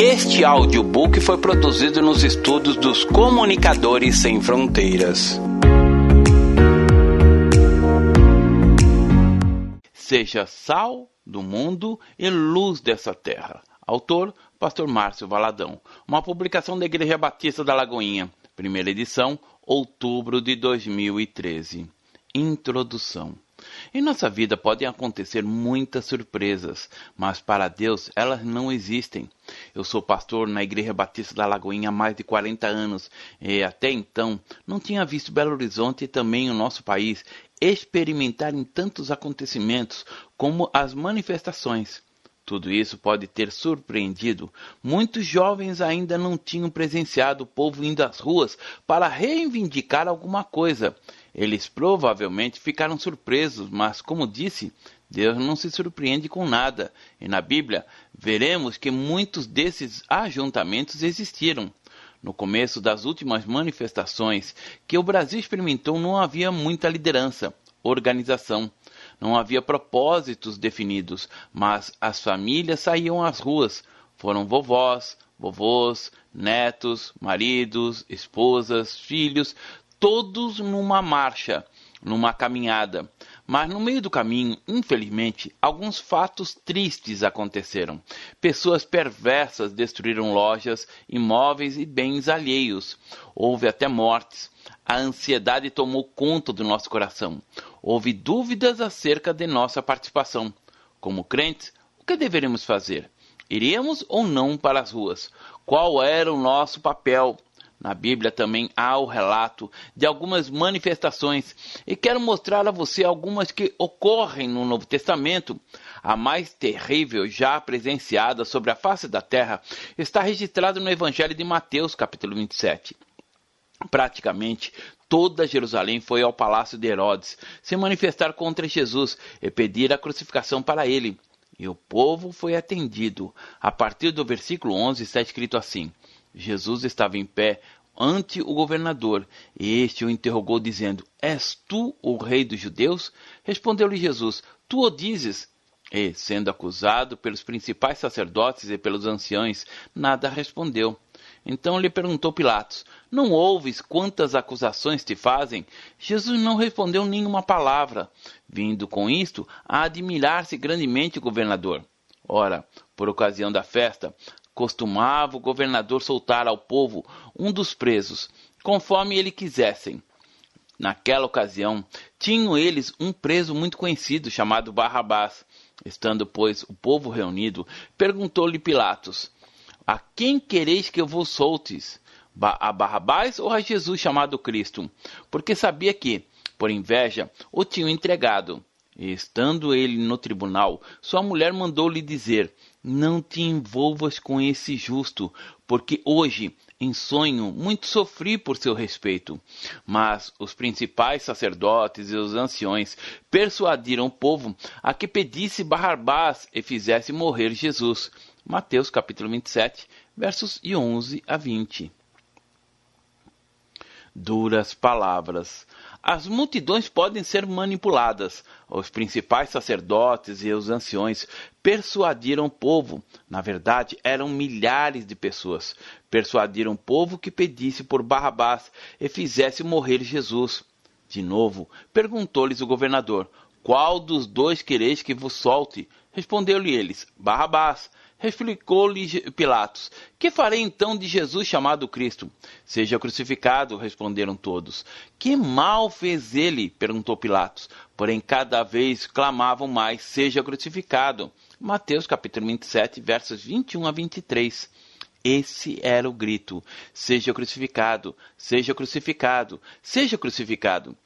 Este audiobook foi produzido nos estudos dos Comunicadores Sem Fronteiras. Seja sal do mundo e luz dessa terra. Autor, Pastor Márcio Valadão. Uma publicação da Igreja Batista da Lagoinha. Primeira edição, outubro de 2013. Introdução. Em nossa vida podem acontecer muitas surpresas, mas para Deus elas não existem. Eu sou pastor na Igreja Batista da Lagoinha há mais de 40 anos e até então não tinha visto Belo Horizonte e também o nosso país experimentarem tantos acontecimentos como as manifestações. Tudo isso pode ter surpreendido. Muitos jovens ainda não tinham presenciado o povo indo às ruas para reivindicar alguma coisa. Eles provavelmente ficaram surpresos, mas, como disse, Deus não se surpreende com nada. E na Bíblia veremos que muitos desses ajuntamentos existiram. No começo das últimas manifestações que o Brasil experimentou, não havia muita liderança, organização. Não havia propósitos definidos, mas as famílias saíam às ruas. Foram vovós, vovôs, netos, maridos, esposas, filhos, todos numa marcha, numa caminhada. Mas no meio do caminho, infelizmente, alguns fatos tristes aconteceram. Pessoas perversas destruíram lojas, imóveis e bens alheios. Houve até mortes. A ansiedade tomou conta do nosso coração. Houve dúvidas acerca de nossa participação. Como crentes, o que deveríamos fazer? Iríamos ou não para as ruas? Qual era o nosso papel? Na Bíblia também há o relato de algumas manifestações e quero mostrar a você algumas que ocorrem no Novo Testamento. A mais terrível já presenciada sobre a face da terra está registrada no Evangelho de Mateus, capítulo 27. Praticamente toda Jerusalém foi ao palácio de Herodes se manifestar contra Jesus e pedir a crucificação para ele. E o povo foi atendido. A partir do versículo 11 está escrito assim: Jesus estava em pé ante o governador, e este o interrogou, dizendo: És tu o rei dos judeus? Respondeu-lhe Jesus: Tu o dizes. E, sendo acusado pelos principais sacerdotes e pelos anciãos, nada respondeu. Então lhe perguntou Pilatos: Não ouves quantas acusações te fazem? Jesus não respondeu nenhuma palavra, vindo com isto a admirar-se grandemente o governador. Ora, por ocasião da festa, costumava o governador soltar ao povo um dos presos, conforme ele quisessem. Naquela ocasião, tinham eles um preso muito conhecido chamado Barrabás. Estando, pois, o povo reunido, perguntou-lhe Pilatos: a quem quereis que eu vos soltes? A Barrabás ou a Jesus chamado Cristo? Porque sabia que, por inveja, o tinham entregado. E estando ele no tribunal, sua mulher mandou-lhe dizer: Não te envolvas com esse justo, porque hoje, em sonho, muito sofri por seu respeito. Mas os principais sacerdotes e os anciões persuadiram o povo a que pedisse Barrabás e fizesse morrer Jesus. Mateus capítulo 27, versos 11 a 20. Duras palavras. As multidões podem ser manipuladas. Os principais sacerdotes e os anciões persuadiram o povo. Na verdade, eram milhares de pessoas. Persuadiram o povo que pedisse por Barrabás e fizesse morrer Jesus. De novo, perguntou-lhes o governador: Qual dos dois quereis que vos solte? Respondeu-lhe eles: Barrabás. Replicou-lhe Pilatos: Que farei então de Jesus chamado Cristo? Seja crucificado, responderam todos. Que mal fez ele? perguntou Pilatos. Porém, cada vez clamavam mais: Seja crucificado. Mateus capítulo 27, versos 21 a 23. Esse era o grito: Seja crucificado, seja crucificado, seja crucificado.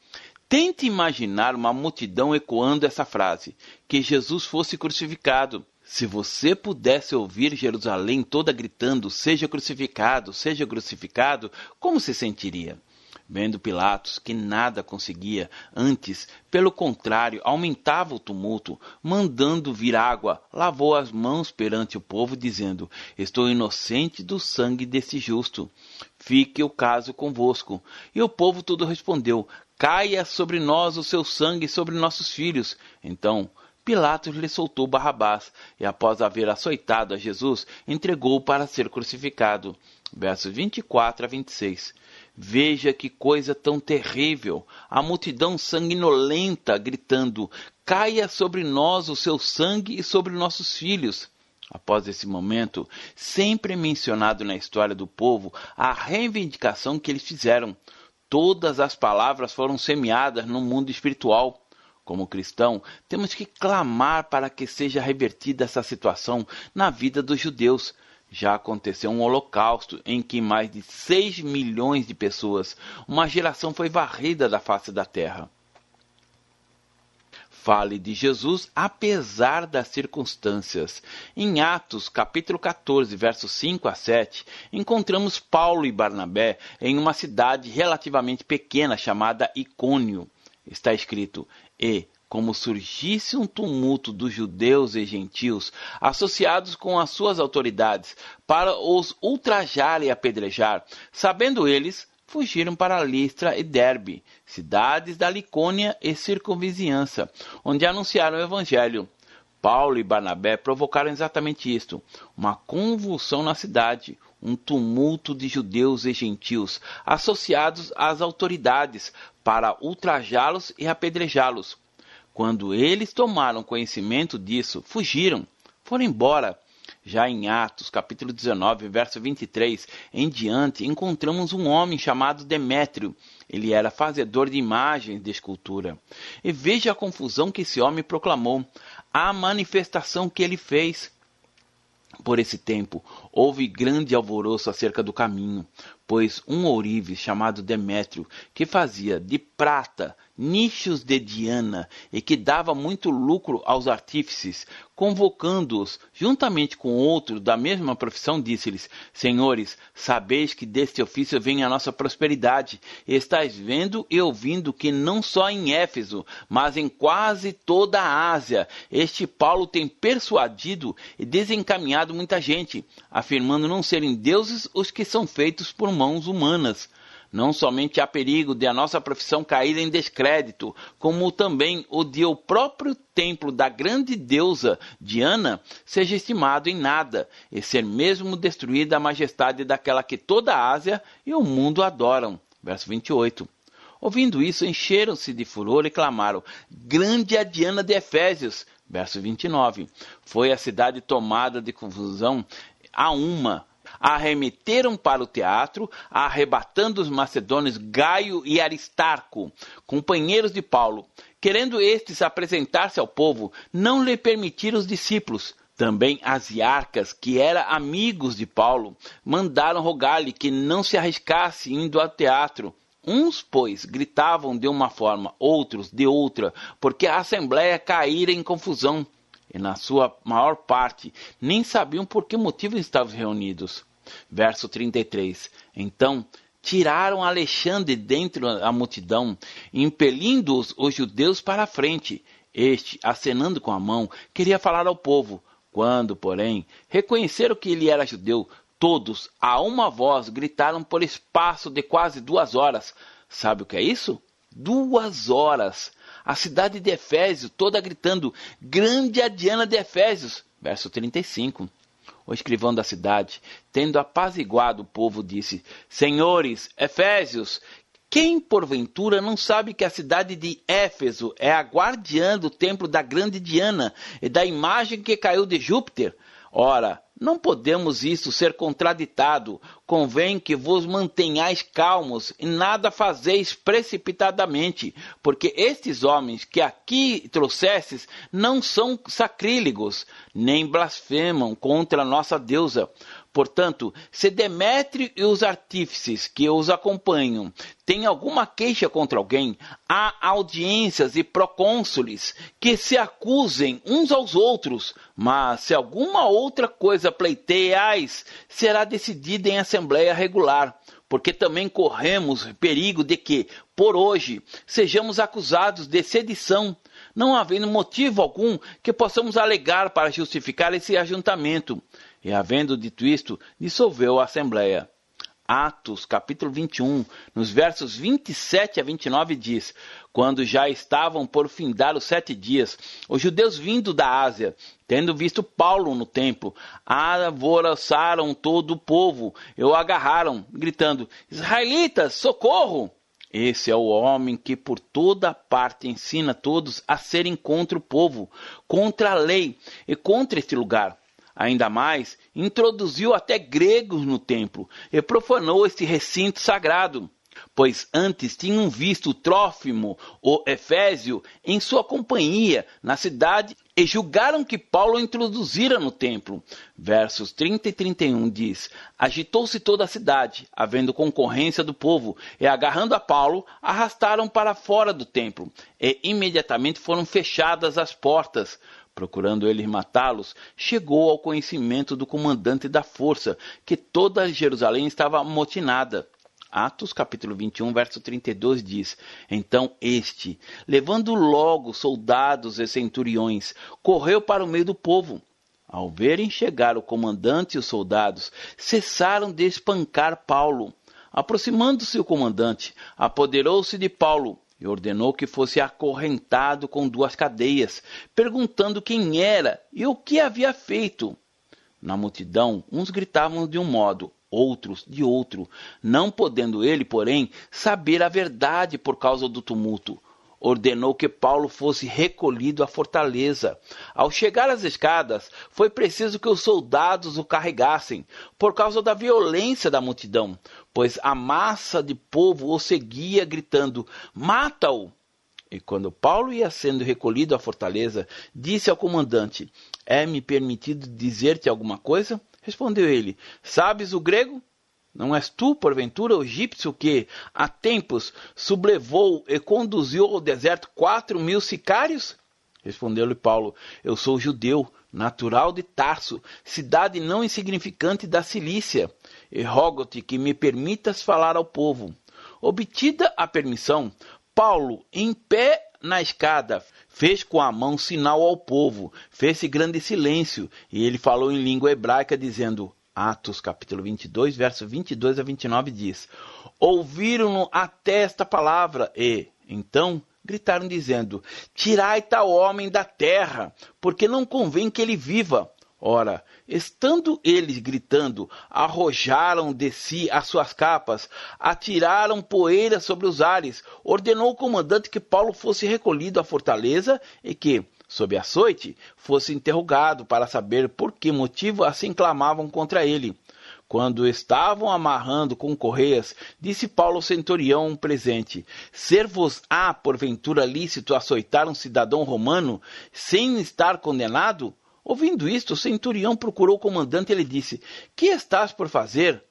Tente imaginar uma multidão ecoando essa frase: que Jesus fosse crucificado. Se você pudesse ouvir Jerusalém toda gritando: Seja crucificado, seja crucificado, como se sentiria? Vendo Pilatos que nada conseguia, antes, pelo contrário, aumentava o tumulto, mandando vir água, lavou as mãos perante o povo, dizendo: Estou inocente do sangue desse justo. Fique o caso convosco. E o povo todo respondeu: Caia sobre nós o seu sangue sobre nossos filhos. Então Pilatos lhe soltou Barrabás e, após haver açoitado a Jesus, entregou-o para ser crucificado. Versos 24 a 26. Veja que coisa tão terrível! A multidão sanguinolenta gritando: Caia sobre nós o seu sangue e sobre nossos filhos. Após esse momento, sempre é mencionado na história do povo a reivindicação que eles fizeram. Todas as palavras foram semeadas no mundo espiritual. Como cristão, temos que clamar para que seja revertida essa situação na vida dos judeus. Já aconteceu um holocausto em que mais de 6 milhões de pessoas, uma geração foi varrida da face da terra. Fale de Jesus apesar das circunstâncias. Em Atos, capítulo 14, versos 5 a 7, encontramos Paulo e Barnabé em uma cidade relativamente pequena chamada Icônio. Está escrito: e, como surgisse um tumulto dos judeus e gentios, associados com as suas autoridades, para os ultrajar e apedrejar, sabendo eles, fugiram para Listra e Derbe, cidades da Licônia e circunvizinhança, onde anunciaram o evangelho. Paulo e Barnabé provocaram exatamente isto: uma convulsão na cidade, um tumulto de judeus e gentios associados às autoridades para ultrajá-los e apedrejá-los. Quando eles tomaram conhecimento disso, fugiram, foram embora. Já em Atos, capítulo 19, verso 23 em diante, encontramos um homem chamado Demétrio. Ele era fazedor de imagens de escultura. E veja a confusão que esse homem proclamou, a manifestação que ele fez. Por esse tempo, houve grande alvoroço acerca do caminho, pois um ourives chamado Demétrio, que fazia de prata nichos de Diana e que dava muito lucro aos artífices, convocando-os, juntamente com outros da mesma profissão, disse-lhes: Senhores, sabeis que deste ofício vem a nossa prosperidade. Estais vendo e ouvindo que não só em Éfeso, mas em quase toda a Ásia, este Paulo tem persuadido e desencaminhado muita gente, afirmando não serem deuses os que são feitos por mãos humanas não somente há perigo de a nossa profissão cair em descrédito, como também o de o próprio templo da grande deusa Diana seja estimado em nada, e ser mesmo destruída a majestade daquela que toda a Ásia e o mundo adoram. Verso 28. Ouvindo isso, encheram-se de furor e clamaram: Grande é a Diana de Efésios! Verso 29. Foi a cidade tomada de confusão a uma, arremeteram para o teatro, arrebatando os macedônios Gaio e Aristarco, companheiros de Paulo. Querendo estes apresentar-se ao povo, não lhe permitiram os discípulos. Também as iarcas, que eram amigos de Paulo, mandaram rogar-lhe que não se arriscasse indo ao teatro. Uns, pois, gritavam de uma forma, outros de outra, porque a assembleia caíra em confusão, e na sua maior parte nem sabiam por que motivo estavam reunidos. Verso 33. Então tiraram Alexandre dentre a multidão, impelindo os, judeus para a frente. Este, acenando com a mão, queria falar ao povo. Quando, porém, reconheceram que ele era judeu, todos, a uma voz, gritaram por espaço de quase duas horas. Sabe o que é isso? Duas horas. A cidade de Efésios toda gritando: Grande a Diana de Efésios. Verso 35 o escrivão da cidade, tendo apaziguado o povo, disse: Senhores, Efésios, quem porventura não sabe que a cidade de Éfeso é a guardiã do templo da grande Diana e da imagem que caiu de Júpiter? Ora, não podemos isso ser contraditado. Convém que vos mantenhais calmos e nada fazeis precipitadamente, porque estes homens que aqui trouxestes não são sacrílegos, nem blasfemam contra a nossa deusa. Portanto, se Demétrio e os artífices que os acompanham têm alguma queixa contra alguém, há audiências e procônsules que se acusem uns aos outros, mas se alguma outra coisa pleiteiais, será decidida em assembleia regular, porque também corremos perigo de que, por hoje, sejamos acusados de sedição, não havendo motivo algum que possamos alegar para justificar esse ajuntamento. E havendo dito isto, dissolveu a assembleia. Atos, capítulo 21, nos versos 27 a 29, diz: Quando já estavam por findar os sete dias, os judeus vindo da Ásia, tendo visto Paulo no templo, alvoroçaram todo o povo e o agarraram, gritando: Israelitas, socorro! Esse é o homem que por toda parte ensina todos a serem contra o povo, contra a lei e contra este lugar. Ainda mais, introduziu até gregos no templo e profanou este recinto sagrado, pois antes tinham visto Trófimo, o Efésio, em sua companhia na cidade e julgaram que Paulo introduzira no templo. Versos 30 e 31 diz: Agitou-se toda a cidade, havendo concorrência do povo, e agarrando a Paulo, arrastaram para fora do templo, e imediatamente foram fechadas as portas procurando eles matá-los, chegou ao conhecimento do comandante da força que toda Jerusalém estava amotinada. Atos capítulo 21, verso 32 diz: Então este, levando logo soldados e centuriões, correu para o meio do povo. Ao verem chegar o comandante e os soldados, cessaram de espancar Paulo. Aproximando-se o comandante, apoderou-se de Paulo e ordenou que fosse acorrentado com duas cadeias, perguntando quem era e o que havia feito. Na multidão, uns gritavam de um modo, outros de outro, não podendo ele, porém, saber a verdade por causa do tumulto ordenou que Paulo fosse recolhido à fortaleza. Ao chegar às escadas, foi preciso que os soldados o carregassem, por causa da violência da multidão, pois a massa de povo o seguia gritando: Mata-o! E quando Paulo ia sendo recolhido à fortaleza, disse ao comandante: É-me permitido dizer-te alguma coisa? Respondeu ele: Sabes o grego? Não és tu, porventura, o egípcio que, há tempos, sublevou e conduziu ao deserto quatro mil sicários? Respondeu-lhe Paulo: Eu sou judeu, natural de Tarso, cidade não insignificante da Cilícia, e rogo-te que me permitas falar ao povo. Obtida a permissão, Paulo, em pé na escada, fez com a mão sinal ao povo, fez-se grande silêncio, e ele falou em língua hebraica, dizendo: Atos capítulo 22, verso 22 a 29 diz: Ouviram-no até esta palavra e, então, gritaram dizendo: Tirai tal homem da terra, porque não convém que ele viva. Ora, estando eles gritando, arrojaram de si as suas capas, atiraram poeira sobre os ares, ordenou o comandante que Paulo fosse recolhido à fortaleza e que, sob açoite, fosse interrogado para saber por que motivo assim clamavam contra ele. Quando estavam amarrando com correias, disse Paulo ao centurião presente: Ser-vos-á, porventura, lícito açoitar um cidadão romano sem estar condenado? Ouvindo isto, o centurião procurou o comandante e lhe disse: Que estás por fazer?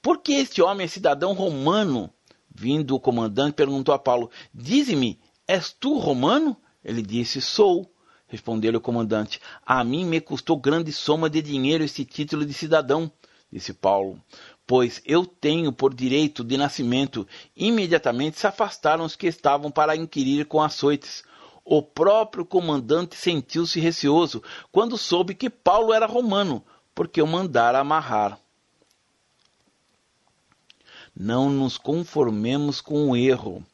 Porque este homem é cidadão romano? Vindo o comandante, perguntou a Paulo: Dize-me, és tu romano? Ele disse: Sou. Respondeu-lhe o comandante: A mim me custou grande soma de dinheiro esse título de cidadão, disse Paulo, pois eu tenho por direito de nascimento. Imediatamente se afastaram os que estavam para inquirir com açoites. O próprio comandante sentiu-se receoso quando soube que Paulo era romano, porque o mandara amarrar. Não nos conformemos com o erro.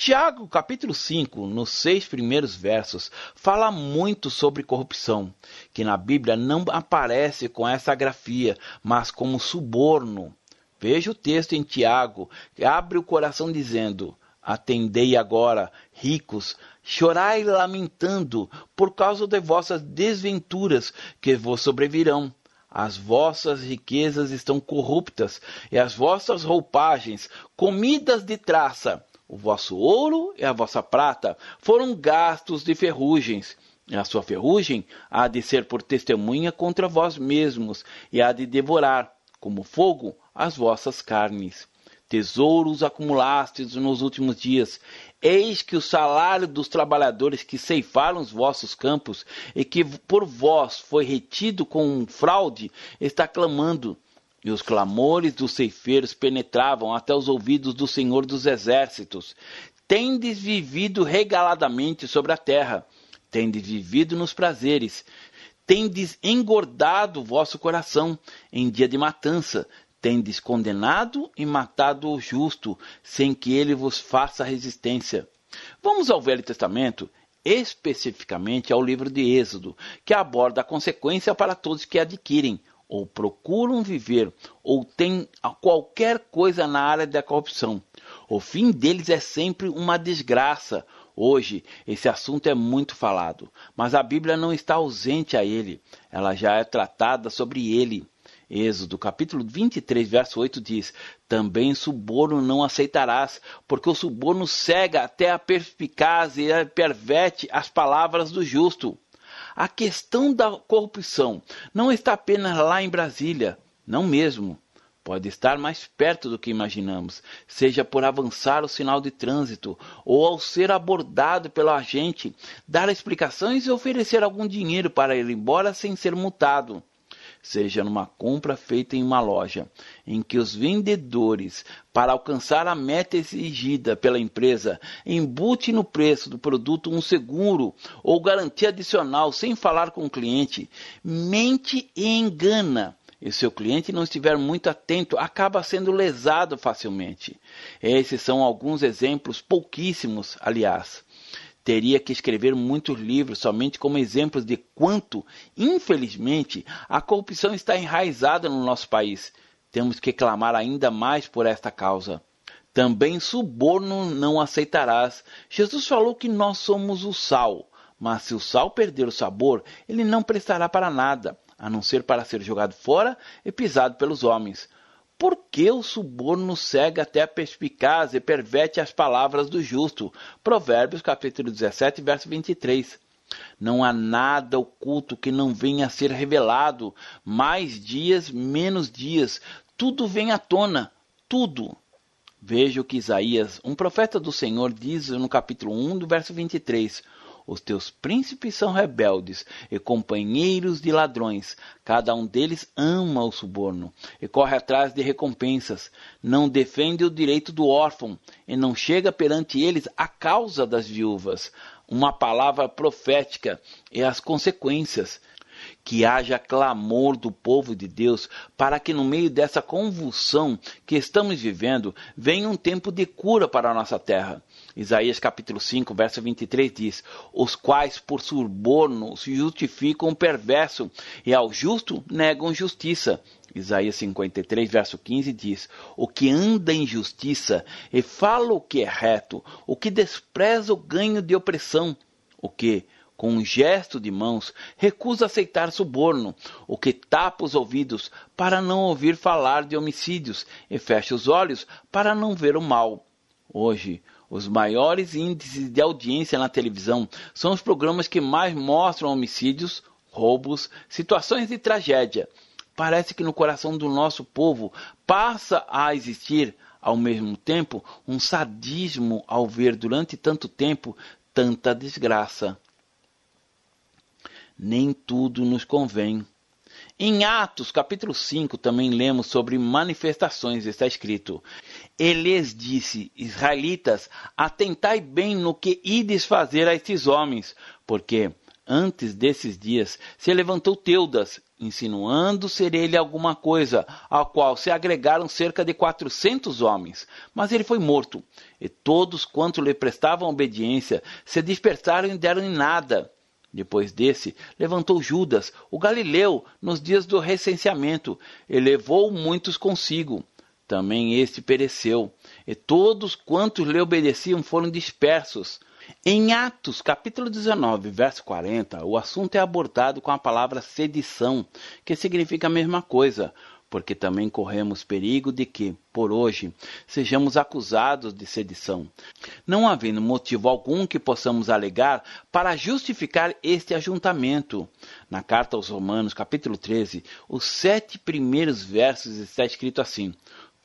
Tiago, capítulo 5, nos seis primeiros versos, fala muito sobre corrupção, que na Bíblia não aparece com essa grafia, mas como suborno. Veja o texto em Tiago, que abre o coração dizendo: Atendei agora, ricos, chorai lamentando por causa de vossas desventuras que vos sobrevirão. As vossas riquezas estão corruptas, e as vossas roupagens, comidas de traça, o vosso ouro e a vossa prata foram gastos de ferrugens. A sua ferrugem há de ser por testemunha contra vós mesmos, e há de devorar, como fogo, as vossas carnes. Tesouros acumulastes nos últimos dias. Eis que o salário dos trabalhadores que ceifaram os vossos campos e que por vós foi retido com fraude está clamando e os clamores dos ceifeiros penetravam até os ouvidos do Senhor dos Exércitos. Tendes vivido regaladamente sobre a terra, tendes vivido nos prazeres, tendes engordado o vosso coração em dia de matança, tendes condenado e matado o justo, sem que ele vos faça resistência. Vamos ao Velho Testamento, especificamente ao livro de Êxodo, que aborda a consequência para todos que adquirem, ou procuram viver, ou têm qualquer coisa na área da corrupção. O fim deles é sempre uma desgraça. Hoje, esse assunto é muito falado, mas a Bíblia não está ausente a ele, ela já é tratada sobre ele. Êxodo capítulo 23, verso 8 diz: Também suborno não aceitarás, porque o suborno cega até a perspicácia e perverte as palavras do justo. A questão da corrupção não está apenas lá em Brasília, não mesmo. Pode estar mais perto do que imaginamos, seja por avançar o sinal de trânsito ou ao ser abordado pelo agente, dar explicações e oferecer algum dinheiro para ir embora sem ser multado seja numa compra feita em uma loja, em que os vendedores, para alcançar a meta exigida pela empresa, embute no preço do produto um seguro ou garantia adicional sem falar com o cliente, mente e engana. E se o cliente não estiver muito atento, acaba sendo lesado facilmente. Esses são alguns exemplos, pouquíssimos, aliás teria que escrever muitos livros somente como exemplos de quanto, infelizmente, a corrupção está enraizada no nosso país. Temos que clamar ainda mais por esta causa. Também suborno não aceitarás. Jesus falou que nós somos o sal, mas se o sal perder o sabor, ele não prestará para nada, a não ser para ser jogado fora e pisado pelos homens. Por que o suborno cega até a perspicácia e perverte as palavras do justo? Provérbios capítulo 17, verso 23. Não há nada oculto que não venha a ser revelado. Mais dias, menos dias. Tudo vem à tona. Tudo. Veja o que Isaías, um profeta do Senhor, diz no capítulo 1, do verso 23. Os teus príncipes são rebeldes e companheiros de ladrões. Cada um deles ama o suborno e corre atrás de recompensas. Não defende o direito do órfão e não chega perante eles a causa das viúvas. Uma palavra profética e as consequências que haja clamor do povo de Deus para que no meio dessa convulsão que estamos vivendo venha um tempo de cura para a nossa terra. Isaías capítulo 5, verso 23 diz: Os quais por suborno se justificam o perverso, e ao justo negam justiça. Isaías 53, verso 15 diz: O que anda em justiça e fala o que é reto, o que despreza o ganho de opressão, o que, com um gesto de mãos, recusa aceitar suborno, o que tapa os ouvidos para não ouvir falar de homicídios e fecha os olhos para não ver o mal. Hoje, os maiores índices de audiência na televisão são os programas que mais mostram homicídios, roubos, situações de tragédia. Parece que no coração do nosso povo passa a existir, ao mesmo tempo, um sadismo ao ver durante tanto tempo tanta desgraça. Nem tudo nos convém. Em Atos, capítulo 5, também lemos sobre manifestações, está escrito: Eles disse, Israelitas, atentai bem no que ides fazer a estes homens, porque antes desses dias se levantou Teudas, insinuando ser ele alguma coisa, ao qual se agregaram cerca de quatrocentos homens. Mas ele foi morto, e todos quanto lhe prestavam obediência se dispersaram e deram em nada. Depois desse, levantou Judas, o galileu, nos dias do recenseamento, e levou muitos consigo. Também este pereceu, e todos quantos lhe obedeciam foram dispersos. Em Atos, capítulo 19, verso 40, o assunto é abordado com a palavra sedição, que significa a mesma coisa, porque também corremos perigo de que, por hoje, sejamos acusados de sedição, não havendo motivo algum que possamos alegar para justificar este ajuntamento. Na carta aos Romanos, capítulo 13, os sete primeiros versos está escrito assim: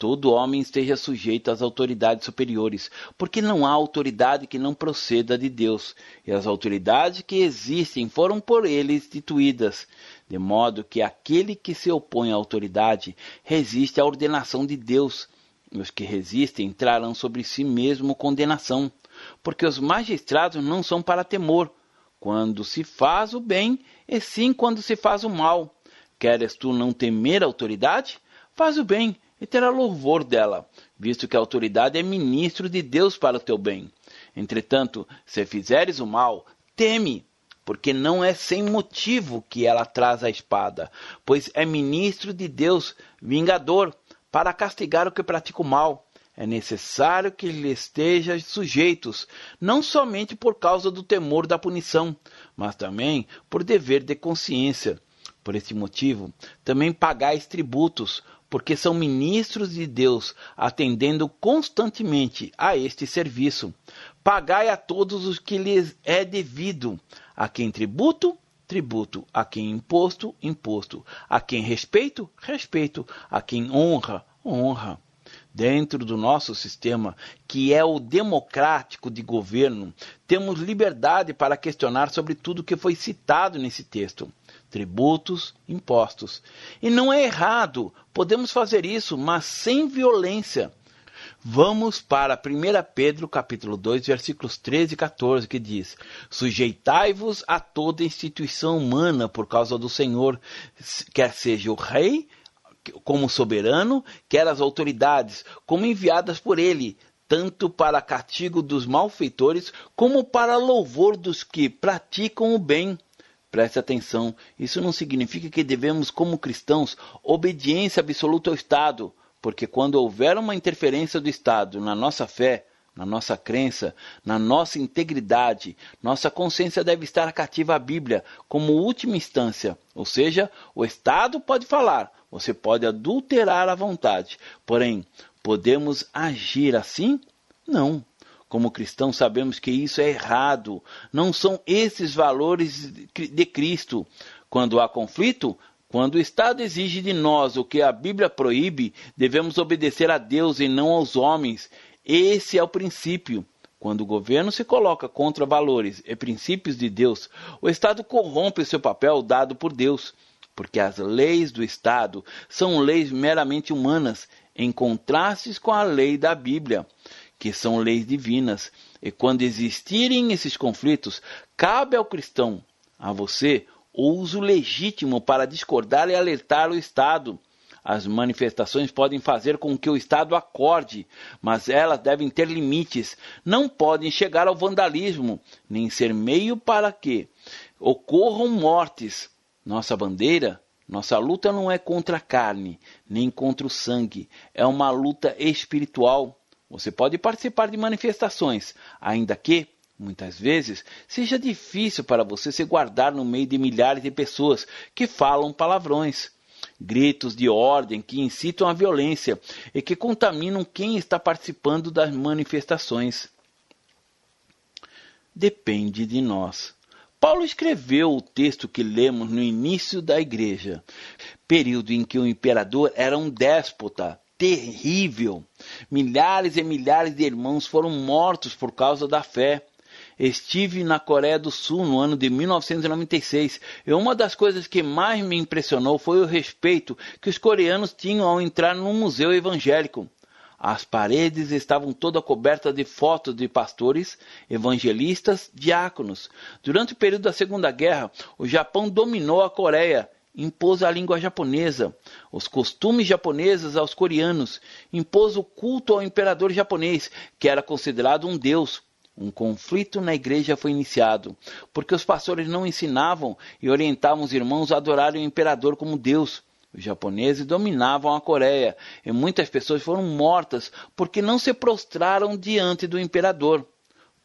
todo homem esteja sujeito às autoridades superiores, porque não há autoridade que não proceda de Deus, e as autoridades que existem foram por ele instituídas de modo que aquele que se opõe à autoridade resiste à ordenação de Deus, e os que resistem trarão sobre si mesmo condenação, porque os magistrados não são para temor, quando se faz o bem, e sim quando se faz o mal. Queres tu não temer a autoridade? Faz o bem e terá louvor dela, visto que a autoridade é ministro de Deus para o teu bem. Entretanto, se fizeres o mal, teme, porque não é sem motivo que ela traz a espada, pois é ministro de Deus, vingador, para castigar o que pratica o mal. É necessário que lhe estejam sujeitos, não somente por causa do temor da punição, mas também por dever de consciência. Por esse motivo, também pagais tributos, porque são ministros de Deus, atendendo constantemente a este serviço. Pagai a todos os que lhes é devido, a quem tributo, tributo, a quem imposto, imposto, a quem respeito, respeito, a quem honra, honra. Dentro do nosso sistema, que é o democrático de governo, temos liberdade para questionar sobre tudo que foi citado nesse texto tributos, impostos. E não é errado, podemos fazer isso, mas sem violência. Vamos para 1 Pedro capítulo 2, versículos 13 e 14, que diz: Sujeitai-vos a toda instituição humana por causa do Senhor, quer seja o rei como soberano, quer as autoridades, como enviadas por ele, tanto para castigo dos malfeitores, como para louvor dos que praticam o bem. Preste atenção, isso não significa que devemos, como cristãos, obediência absoluta ao Estado, porque quando houver uma interferência do Estado na nossa fé, na nossa crença, na nossa integridade, nossa consciência deve estar cativa à Bíblia como última instância. Ou seja, o Estado pode falar, você pode adulterar a vontade, porém, podemos agir assim? Não. Como cristãos, sabemos que isso é errado. Não são esses valores de Cristo. Quando há conflito, quando o Estado exige de nós o que a Bíblia proíbe, devemos obedecer a Deus e não aos homens. Esse é o princípio. Quando o governo se coloca contra valores e princípios de Deus, o Estado corrompe o seu papel dado por Deus, porque as leis do Estado são leis meramente humanas, em contrastes com a lei da Bíblia que são leis divinas. E quando existirem esses conflitos, cabe ao cristão, a você, o uso legítimo para discordar e alertar o Estado. As manifestações podem fazer com que o Estado acorde, mas elas devem ter limites. Não podem chegar ao vandalismo, nem ser meio para que ocorram mortes. Nossa bandeira, nossa luta não é contra a carne, nem contra o sangue, é uma luta espiritual. Você pode participar de manifestações, ainda que, muitas vezes, seja difícil para você se guardar no meio de milhares de pessoas que falam palavrões. Gritos de ordem que incitam a violência e que contaminam quem está participando das manifestações. Depende de nós. Paulo escreveu o texto que lemos no início da igreja, período em que o imperador era um déspota, terrível. Milhares e milhares de irmãos foram mortos por causa da fé. Estive na Coreia do Sul no ano de 1996 e uma das coisas que mais me impressionou foi o respeito que os coreanos tinham ao entrar num museu evangélico. As paredes estavam todas cobertas de fotos de pastores, evangelistas, diáconos. Durante o período da Segunda Guerra, o Japão dominou a Coreia impôs a língua japonesa, os costumes japoneses aos coreanos, impôs o culto ao imperador japonês, que era considerado um deus. Um conflito na igreja foi iniciado, porque os pastores não ensinavam e orientavam os irmãos a adorarem o imperador como Deus. Os japoneses dominavam a Coreia e muitas pessoas foram mortas porque não se prostraram diante do imperador.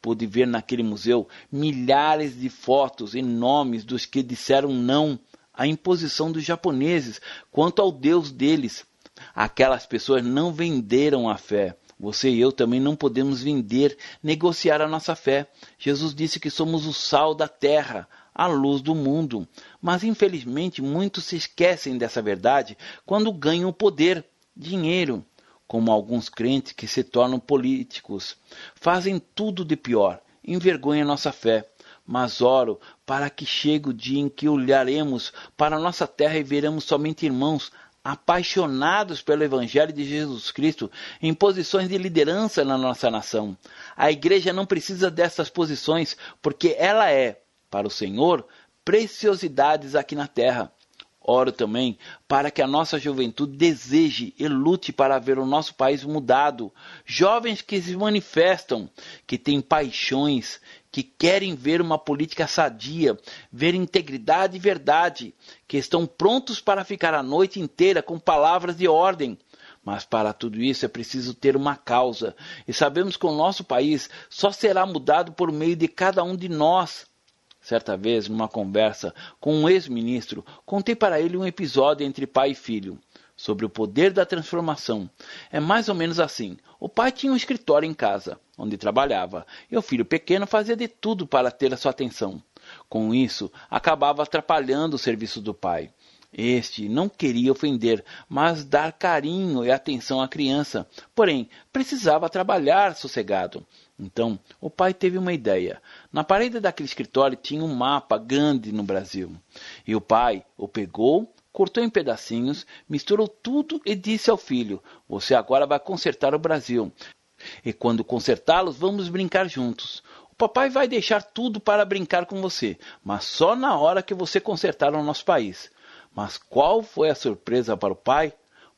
Pude ver naquele museu milhares de fotos e nomes dos que disseram não a imposição dos japoneses quanto ao Deus deles. Aquelas pessoas não venderam a fé. Você e eu também não podemos vender, negociar a nossa fé. Jesus disse que somos o sal da terra, a luz do mundo. Mas infelizmente muitos se esquecem dessa verdade quando ganham poder, dinheiro, como alguns crentes que se tornam políticos. Fazem tudo de pior, envergonham nossa fé mas oro para que chegue o dia em que olharemos para a nossa terra e veremos somente irmãos apaixonados pelo Evangelho de Jesus Cristo em posições de liderança na nossa nação. A igreja não precisa dessas posições, porque ela é, para o Senhor, preciosidades aqui na terra. Oro também para que a nossa juventude deseje e lute para ver o nosso país mudado. Jovens que se manifestam, que têm paixões, que querem ver uma política sadia, ver integridade e verdade, que estão prontos para ficar a noite inteira com palavras de ordem. Mas para tudo isso é preciso ter uma causa, e sabemos que o nosso país só será mudado por meio de cada um de nós. Certa vez, numa conversa com um ex-ministro, contei para ele um episódio entre pai e filho sobre o poder da transformação. É mais ou menos assim. O pai tinha um escritório em casa, onde trabalhava, e o filho pequeno fazia de tudo para ter a sua atenção. Com isso, acabava atrapalhando o serviço do pai. Este não queria ofender, mas dar carinho e atenção à criança. Porém, precisava trabalhar sossegado. Então, o pai teve uma ideia. Na parede daquele escritório tinha um mapa grande no Brasil. E o pai o pegou, cortou em pedacinhos, misturou tudo e disse ao filho: Você agora vai consertar o Brasil. E quando consertá-los, vamos brincar juntos. O papai vai deixar tudo para brincar com você, mas só na hora que você consertar o nosso país. Mas qual foi a surpresa para o pai?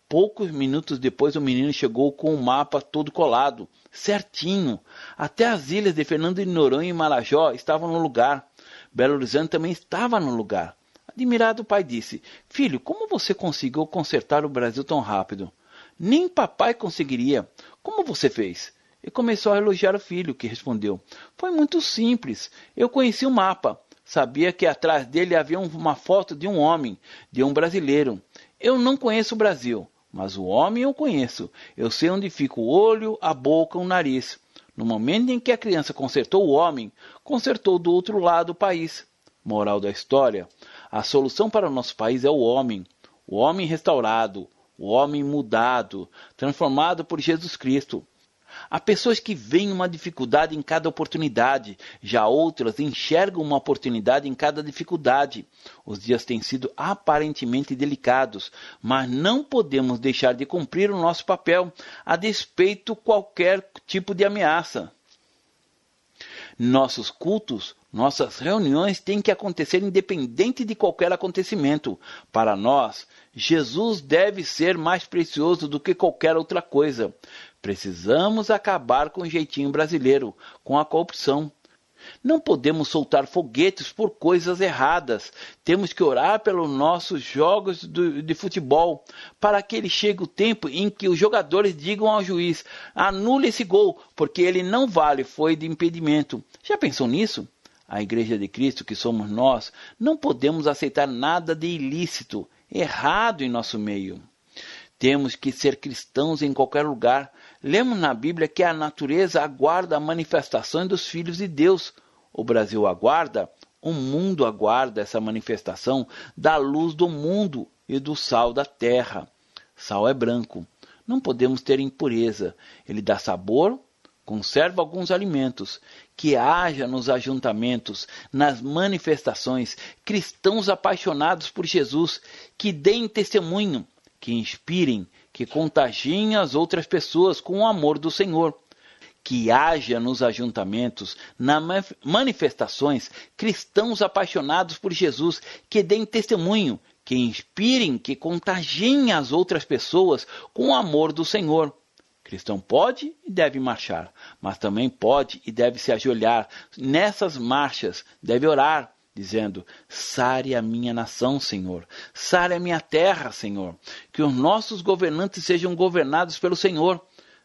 Poucos minutos depois, o menino chegou com o mapa todo colado, certinho. Até as ilhas de Fernando de Noronha e Marajó estavam no lugar. Belo Horizonte também estava no lugar. Admirado, o pai disse: Filho, como você conseguiu consertar o Brasil tão rápido? Nem papai conseguiria. Como você fez? E começou a elogiar o filho, que respondeu: Foi muito simples. Eu conheci o mapa. Sabia que atrás dele havia uma foto de um homem, de um brasileiro. Eu não conheço o Brasil, mas o homem eu conheço. Eu sei onde fica o olho, a boca, o nariz. No momento em que a criança consertou o homem, consertou do outro lado o país. Moral da história: a solução para o nosso país é o homem, o homem restaurado, o homem mudado, transformado por Jesus Cristo. Há pessoas que veem uma dificuldade em cada oportunidade, já outras enxergam uma oportunidade em cada dificuldade. Os dias têm sido aparentemente delicados, mas não podemos deixar de cumprir o nosso papel a despeito qualquer tipo de ameaça. Nossos cultos, nossas reuniões têm que acontecer independente de qualquer acontecimento. Para nós, Jesus deve ser mais precioso do que qualquer outra coisa. Precisamos acabar com o jeitinho brasileiro, com a corrupção. Não podemos soltar foguetes por coisas erradas. Temos que orar pelos nossos jogos de futebol, para que ele chegue o tempo em que os jogadores digam ao juiz: anule esse gol, porque ele não vale, foi de impedimento. Já pensou nisso? A Igreja de Cristo, que somos nós, não podemos aceitar nada de ilícito, errado em nosso meio. Temos que ser cristãos em qualquer lugar, Lemos na Bíblia que a natureza aguarda a manifestação dos filhos de Deus. O Brasil aguarda, o mundo aguarda essa manifestação da luz do mundo e do sal da terra. Sal é branco. Não podemos ter impureza. Ele dá sabor, conserva alguns alimentos. Que haja nos ajuntamentos, nas manifestações, cristãos apaixonados por Jesus, que deem testemunho, que inspirem, que contagiem as outras pessoas com o amor do Senhor. Que haja nos ajuntamentos, nas manifestações, cristãos apaixonados por Jesus, que deem testemunho, que inspirem, que contagiem as outras pessoas com o amor do Senhor. Cristão pode e deve marchar, mas também pode e deve se ajoelhar nessas marchas, deve orar, dizendo: Sare a minha nação, Senhor, sare a minha terra, Senhor, que os nossos governantes sejam governados pelo Senhor.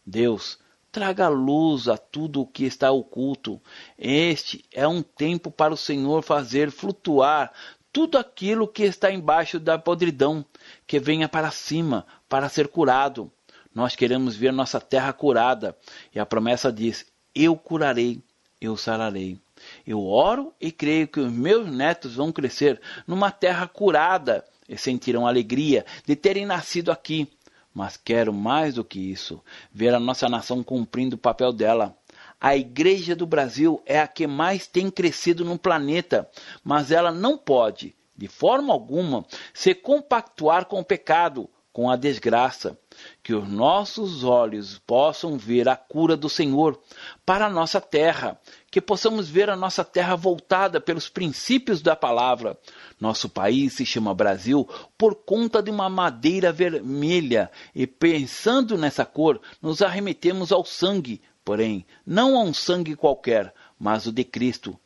Deus, traga luz a tudo o que está oculto. Este é um tempo para o Senhor fazer flutuar tudo aquilo que está embaixo da podridão, que venha para cima para ser curado. Nós queremos ver nossa terra curada, e a promessa diz: Eu curarei, eu sararei. Eu oro e creio que os meus netos vão crescer numa terra curada e sentirão alegria de terem nascido aqui. Mas quero mais do que isso, ver a nossa nação cumprindo o papel dela. A Igreja do Brasil é a que mais tem crescido no planeta, mas ela não pode, de forma alguma, se compactuar com o pecado, com a desgraça. Que os nossos olhos possam ver a cura do Senhor para a nossa terra, que possamos ver a nossa terra voltada pelos princípios da palavra. Nosso país se chama Brasil por conta de uma madeira vermelha, e pensando nessa cor, nos arremetemos ao sangue, porém, não a um sangue qualquer, mas o de Cristo.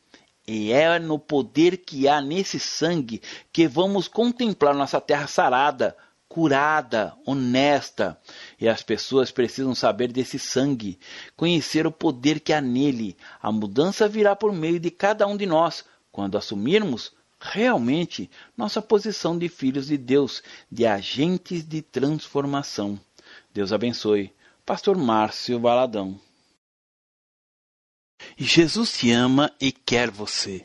E é no poder que há nesse sangue que vamos contemplar nossa terra sarada, curada, honesta. E as pessoas precisam saber desse sangue, conhecer o poder que há nele. A mudança virá por meio de cada um de nós, quando assumirmos realmente nossa posição de filhos de Deus, de agentes de transformação. Deus abençoe. Pastor Márcio Baladão. Jesus te ama e quer você.